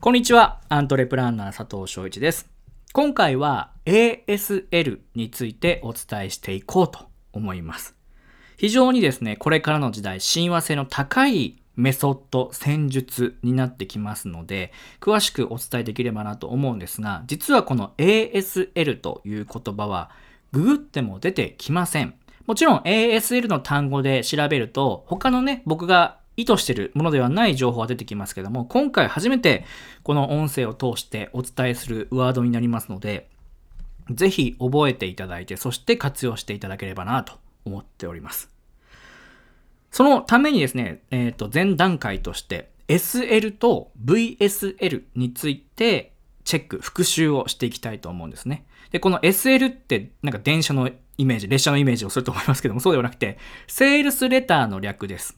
こんにちは。アントレプランナー佐藤翔一です。今回は ASL についてお伝えしていこうと思います。非常にですね、これからの時代、親和性の高いメソッド、戦術になってきますので、詳しくお伝えできればなと思うんですが、実はこの ASL という言葉は、ググっても出てきません。もちろん ASL の単語で調べると、他のね、僕が意図してるものではない情報が出てきますけども、今回初めてこの音声を通してお伝えするワードになりますので、ぜひ覚えていただいて、そして活用していただければなと思っております。そのためにですね、えっ、ー、と、前段階として SL と VSL についてチェック、復習をしていきたいと思うんですね。で、この SL ってなんか電車のイメージ、列車のイメージをすると思いますけども、そうではなくて、セールスレターの略です。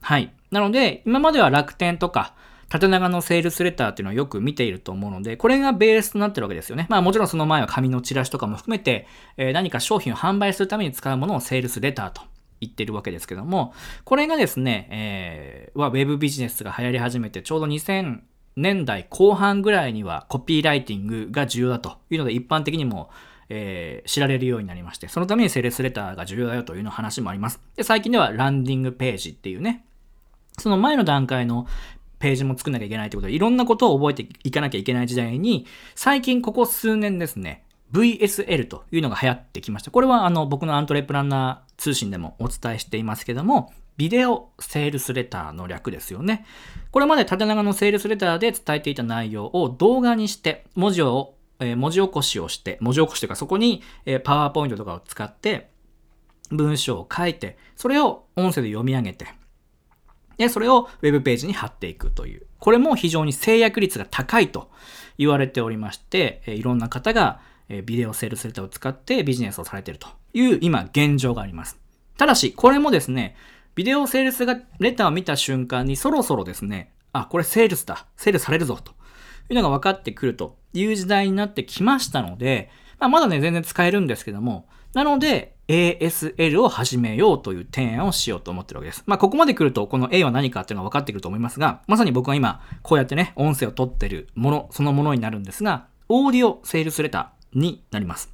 はい。なので、今までは楽天とか、縦長のセールスレターっていうのをよく見ていると思うので、これがベースとなってるわけですよね。まあもちろんその前は紙のチラシとかも含めて、えー、何か商品を販売するために使うものをセールスレターと言ってるわけですけども、これがですね、えー、はウェブビジネスが流行り始めて、ちょうど2000年代後半ぐらいにはコピーライティングが重要だというので、一般的にもえー、知られるようになりまして、そのためにセールスレターが重要だよというの話もあります。で、最近ではランディングページっていうね、その前の段階のページも作んなきゃいけないということで、いろんなことを覚えていかなきゃいけない時代に、最近ここ数年ですね、VSL というのが流行ってきました。これはあの僕のアントレプランナー通信でもお伝えしていますけども、ビデオセールスレターの略ですよね。これまで縦長のセールスレターで伝えていた内容を動画にして文字を、えー、文字起こしをして、文字起こしというかそこに、え、パワーポイントとかを使って文章を書いて、それを音声で読み上げて、で、それをウェブページに貼っていくという。これも非常に制約率が高いと言われておりまして、いろんな方がビデオセールスレターを使ってビジネスをされているという今現状があります。ただし、これもですね、ビデオセールスレターを見た瞬間にそろそろですね、あ、これセールスだ。セールされるぞというのが分かってくるという時代になってきましたので、まあ、まだね、全然使えるんですけども、なので、ASL を始めようという提案をしようと思ってるわけです。まあ、ここまで来ると、この A は何かっていうのが分かってくると思いますが、まさに僕は今、こうやってね、音声を取ってるもの、そのものになるんですが、オーディオセールスレターになります。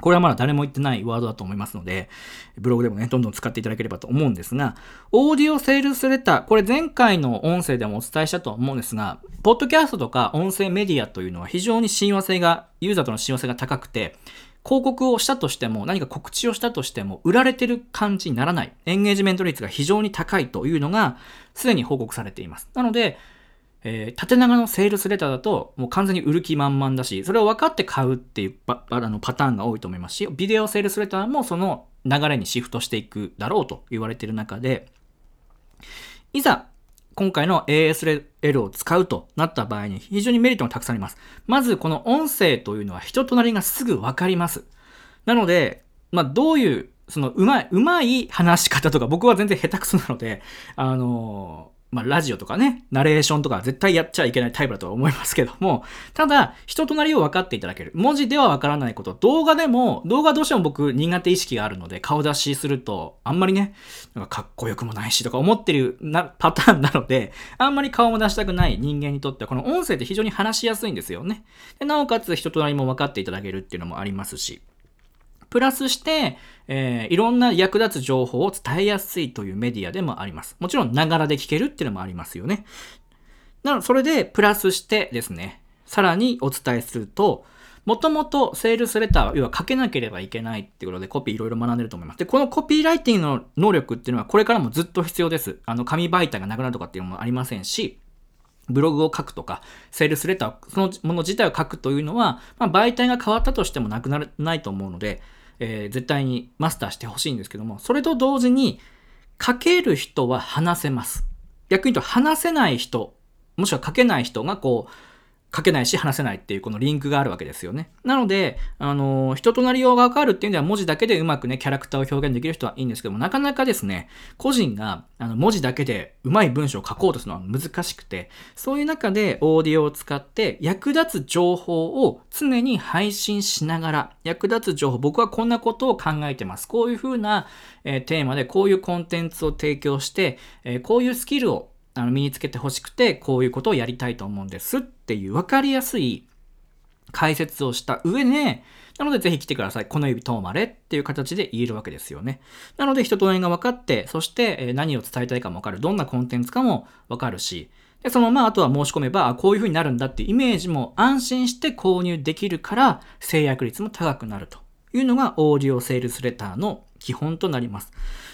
これはまだ誰も言ってないワードだと思いますので、ブログでもね、どんどん使っていただければと思うんですが、オーディオセールスレター、これ前回の音声でもお伝えしたと思うんですが、ポッドキャストとか音声メディアというのは非常に親和性が、ユーザーとの親和性が高くて、広告をしたとしても、何か告知をしたとしても、売られてる感じにならない。エンゲージメント率が非常に高いというのが、すでに報告されています。なので、えー、縦長のセールスレターだと、もう完全に売る気満々だし、それを分かって買うっていうパあのパターンが多いと思いますし、ビデオセールスレターもその流れにシフトしていくだろうと言われている中で、いざ今回の ASL を使うとなった場合に非常にメリットがたくさんあります。まずこの音声というのは人となりがすぐわかります。なので、まあどういう、そのうまい、うまい話し方とか僕は全然下手くそなので、あのまあ、ラジオとかね、ナレーションとか絶対やっちゃいけないタイプだとは思いますけども、ただ、人となりを分かっていただける。文字では分からないこと、動画でも、動画どうしても僕苦手意識があるので、顔出しすると、あんまりね、なんかかっこよくもないしとか思ってるな パターンなので、あんまり顔も出したくない人間にとっては、この音声って非常に話しやすいんですよね。でなおかつ、人となりも分かっていただけるっていうのもありますし、プラスして、えー、いろんな役立つ情報を伝えやすいというメディアでもあります。もちろん、ながらで聞けるっていうのもありますよね。なので、それで、プラスしてですね、さらにお伝えすると、もともとセールスレターは、要は書けなければいけないっていうことでコピーいろいろ学んでると思います。で、このコピーライティングの能力っていうのはこれからもずっと必要です。あの、紙媒体がなくなるとかっていうのもありませんし、ブログを書くとか、セールスレター、そのもの自体を書くというのは、まあ、媒体が変わったとしてもなくならないと思うので、えー、絶対にマスターしてほしいんですけども、それと同時に、書ける人は話せます。逆に言うと、話せない人、もしくは書けない人がこう、書けないし話せないっていうこのリンクがあるわけですよね。なので、あの、人となりようがわかるっていうのは文字だけでうまくね、キャラクターを表現できる人はいいんですけども、なかなかですね、個人があの文字だけでうまい文章を書こうとするのは難しくて、そういう中でオーディオを使って役立つ情報を常に配信しながら、役立つ情報、僕はこんなことを考えてます。こういうふうな、えー、テーマでこういうコンテンツを提供して、えー、こういうスキルをあの身につけてほしくて、こういうことをやりたいと思うんですっていう分かりやすい解説をした上で、なのでぜひ来てください。この指とまれっていう形で言えるわけですよね。なので人と縁が分かって、そして何を伝えたいかも分かる。どんなコンテンツかも分かるし、でそのままあとは申し込めば、こういう風になるんだっていうイメージも安心して購入できるから、制約率も高くなるというのがオーディオセールスレターの基本となります。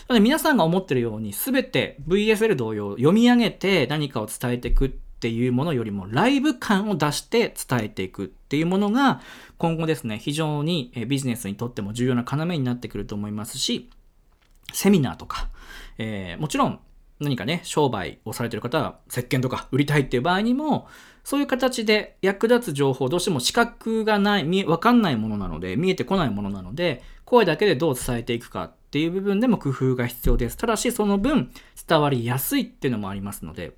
なので皆さんが思ってるように全て VSL 同様読み上げて何かを伝えていくっていうものよりもライブ感を出して伝えていくっていうものが今後ですね、非常にビジネスにとっても重要な要になってくると思いますし、セミナーとか、えー、もちろん何かね、商売をされてる方は石鹸とか売りたいっていう場合にも、そういう形で役立つ情報、どうしても視覚がない、わかんないものなので、見えてこないものなので、声だけでどう伝えていくかっていう部分でも工夫が必要です。ただし、その分伝わりやすいっていうのもありますので、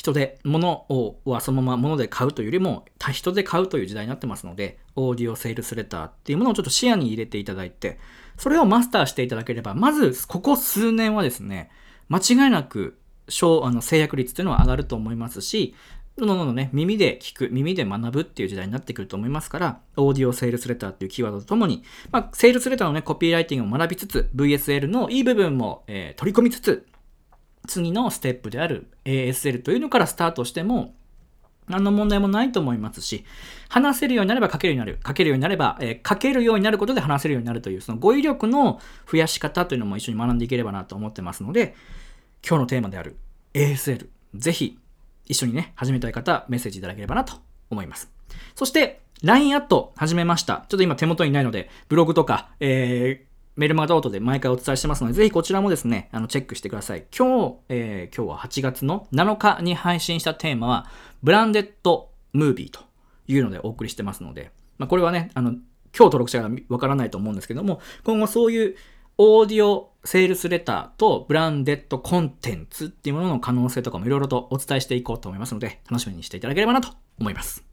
人で物をはそのまま物で買うというよりも人で買うという時代になってますのでオーディオセールスレターっていうものをちょっと視野に入れていただいてそれをマスターしていただければまずここ数年はですね間違いなく小あの制約率っていうのは上がると思いますしどんどんどんどんね、耳で聞く、耳で学ぶっていう時代になってくると思いますから、オーディオセールスレターっていうキーワードとともに、まあ、セールスレターのね、コピーライティングを学びつつ、VSL のいい部分も、えー、取り込みつつ、次のステップである ASL というのからスタートしても、何の問題もないと思いますし、話せるようになれば書けるようになる。書けるようになれば、えー、書けるようになることで話せるようになるという、その語彙力の増やし方というのも一緒に学んでいければなと思ってますので、今日のテーマである ASL、ぜひ一緒にね、始めたい方、メッセージいただければなと思います。そして、LINE アット始めました。ちょっと今手元にないので、ブログとか、えー、メルマガノートで毎回お伝えしてますので、ぜひこちらもですね、あの、チェックしてください。今日、えー、今日は8月の7日に配信したテーマは、ブランデッドムービーというのでお送りしてますので、まあ、これはね、あの、今日登録者がわからないと思うんですけども、今後そういうオーディオセールスレターとブランデッドコンテンツっていうものの可能性とかもいろいろとお伝えしていこうと思いますので、楽しみにしていただければなと思います。